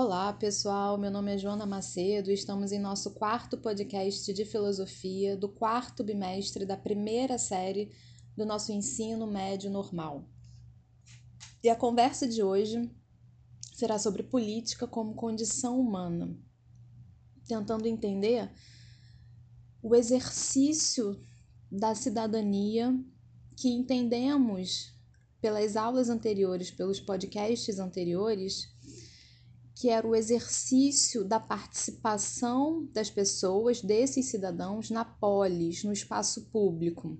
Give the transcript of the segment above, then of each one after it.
Olá, pessoal. Meu nome é Joana Macedo e estamos em nosso quarto podcast de filosofia do quarto bimestre da primeira série do nosso ensino médio normal. E a conversa de hoje será sobre política como condição humana, tentando entender o exercício da cidadania que entendemos pelas aulas anteriores, pelos podcasts anteriores que era o exercício da participação das pessoas, desses cidadãos, na polis, no espaço público.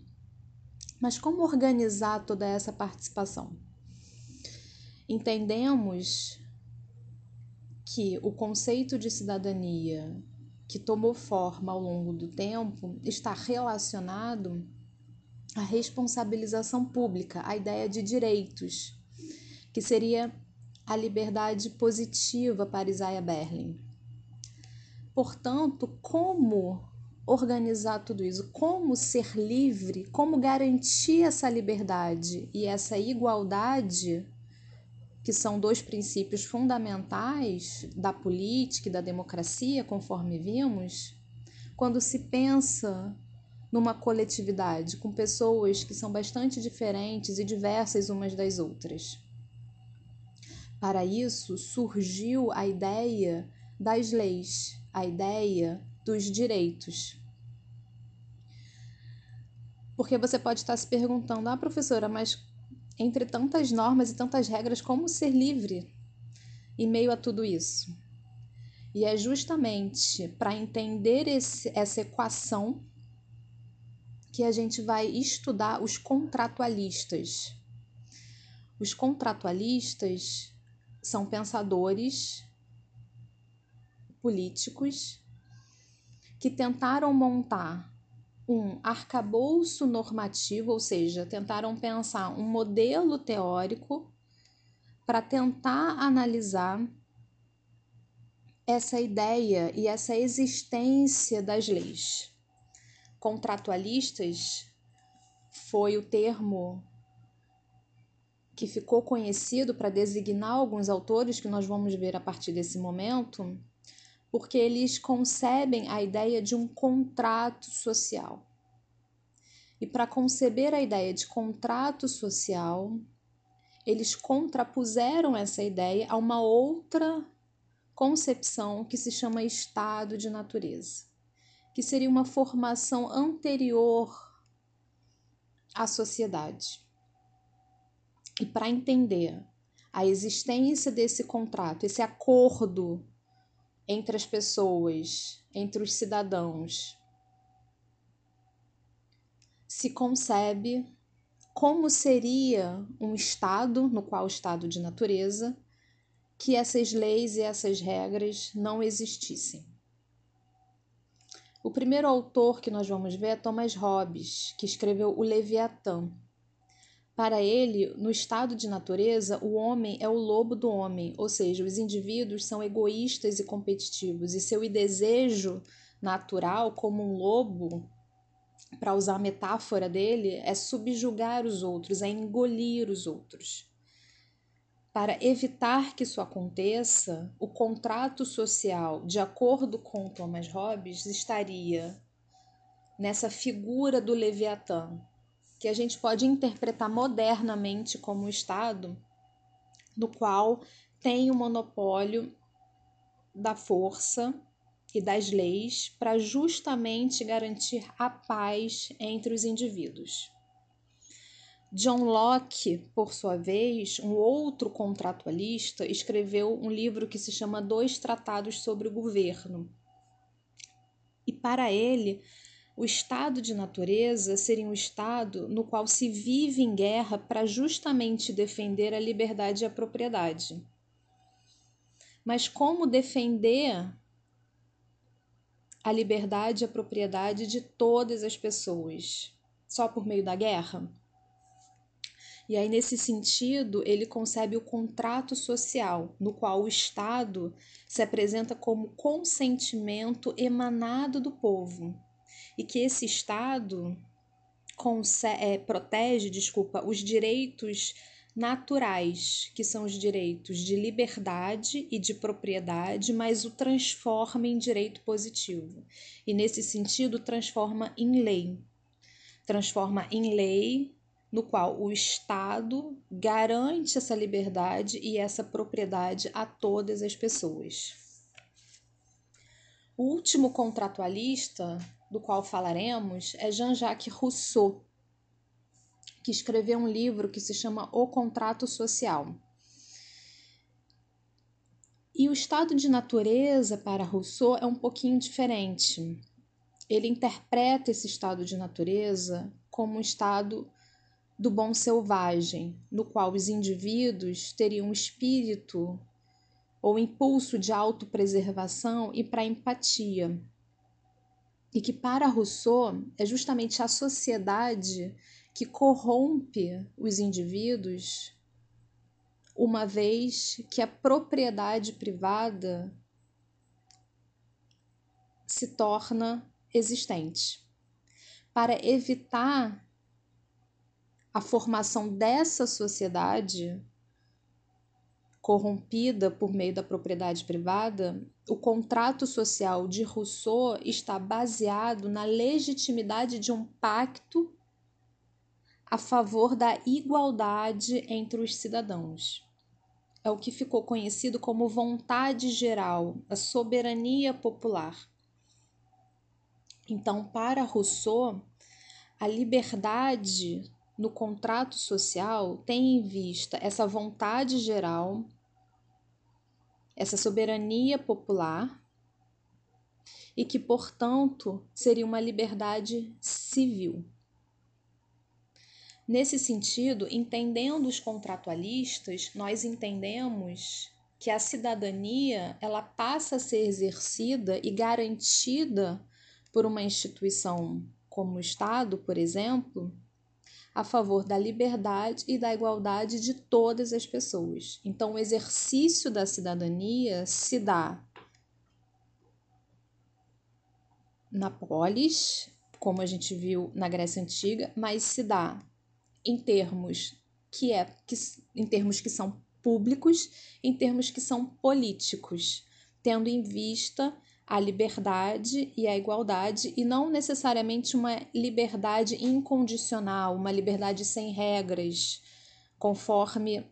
Mas como organizar toda essa participação? Entendemos que o conceito de cidadania que tomou forma ao longo do tempo está relacionado à responsabilização pública, à ideia de direitos, que seria a liberdade positiva para Isaiah Berlin. Portanto, como organizar tudo isso? Como ser livre? Como garantir essa liberdade e essa igualdade, que são dois princípios fundamentais da política e da democracia, conforme vimos, quando se pensa numa coletividade com pessoas que são bastante diferentes e diversas umas das outras. Para isso surgiu a ideia das leis, a ideia dos direitos. Porque você pode estar se perguntando, ah, professora, mas entre tantas normas e tantas regras, como ser livre em meio a tudo isso? E é justamente para entender esse, essa equação que a gente vai estudar os contratualistas. Os contratualistas são pensadores políticos que tentaram montar um arcabouço normativo, ou seja, tentaram pensar um modelo teórico para tentar analisar essa ideia e essa existência das leis. Contratualistas foi o termo que ficou conhecido para designar alguns autores que nós vamos ver a partir desse momento, porque eles concebem a ideia de um contrato social. E para conceber a ideia de contrato social, eles contrapuseram essa ideia a uma outra concepção que se chama estado de natureza, que seria uma formação anterior à sociedade. E para entender a existência desse contrato, esse acordo entre as pessoas, entre os cidadãos, se concebe como seria um estado, no qual o estado de natureza, que essas leis e essas regras não existissem. O primeiro autor que nós vamos ver é Thomas Hobbes, que escreveu O Leviatã. Para ele, no estado de natureza, o homem é o lobo do homem, ou seja, os indivíduos são egoístas e competitivos, e seu desejo natural, como um lobo, para usar a metáfora dele, é subjugar os outros, é engolir os outros. Para evitar que isso aconteça, o contrato social, de acordo com Thomas Hobbes, estaria nessa figura do Leviatã, que a gente pode interpretar modernamente como um Estado no qual tem o monopólio da força e das leis para justamente garantir a paz entre os indivíduos. John Locke, por sua vez, um outro contratualista, escreveu um livro que se chama Dois Tratados sobre o Governo. E para ele, o estado de natureza seria um estado no qual se vive em guerra para justamente defender a liberdade e a propriedade. Mas como defender a liberdade e a propriedade de todas as pessoas? Só por meio da guerra? E aí, nesse sentido, ele concebe o contrato social, no qual o Estado se apresenta como consentimento emanado do povo e que esse Estado é, protege, desculpa, os direitos naturais, que são os direitos de liberdade e de propriedade, mas o transforma em direito positivo. E nesse sentido, transforma em lei. Transforma em lei no qual o Estado garante essa liberdade e essa propriedade a todas as pessoas. O último contratualista do qual falaremos é Jean-Jacques Rousseau, que escreveu um livro que se chama O Contrato Social. E o estado de natureza para Rousseau é um pouquinho diferente. Ele interpreta esse estado de natureza como um estado do bom selvagem, no qual os indivíduos teriam um espírito ou impulso de autopreservação e para empatia. E que para Rousseau é justamente a sociedade que corrompe os indivíduos, uma vez que a propriedade privada se torna existente. Para evitar a formação dessa sociedade corrompida por meio da propriedade privada, o contrato social de Rousseau está baseado na legitimidade de um pacto a favor da igualdade entre os cidadãos. É o que ficou conhecido como vontade geral, a soberania popular. Então, para Rousseau, a liberdade no contrato social tem em vista essa vontade geral, essa soberania popular, e que, portanto, seria uma liberdade civil. Nesse sentido, entendendo os contratualistas, nós entendemos que a cidadania ela passa a ser exercida e garantida por uma instituição como o Estado, por exemplo, a favor da liberdade e da igualdade de todas as pessoas. Então, o exercício da cidadania se dá na polis, como a gente viu na Grécia Antiga, mas se dá em termos que é que, em termos que são públicos, em termos que são políticos, tendo em vista a liberdade e a igualdade e não necessariamente uma liberdade incondicional, uma liberdade sem regras, conforme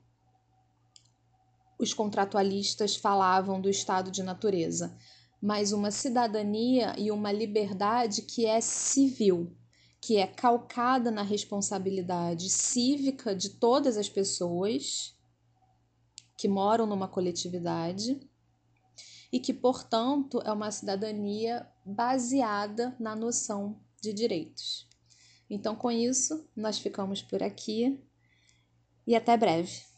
os contratualistas falavam do estado de natureza, mas uma cidadania e uma liberdade que é civil, que é calcada na responsabilidade cívica de todas as pessoas que moram numa coletividade e que, portanto, é uma cidadania baseada na noção de direitos. Então, com isso, nós ficamos por aqui e até breve.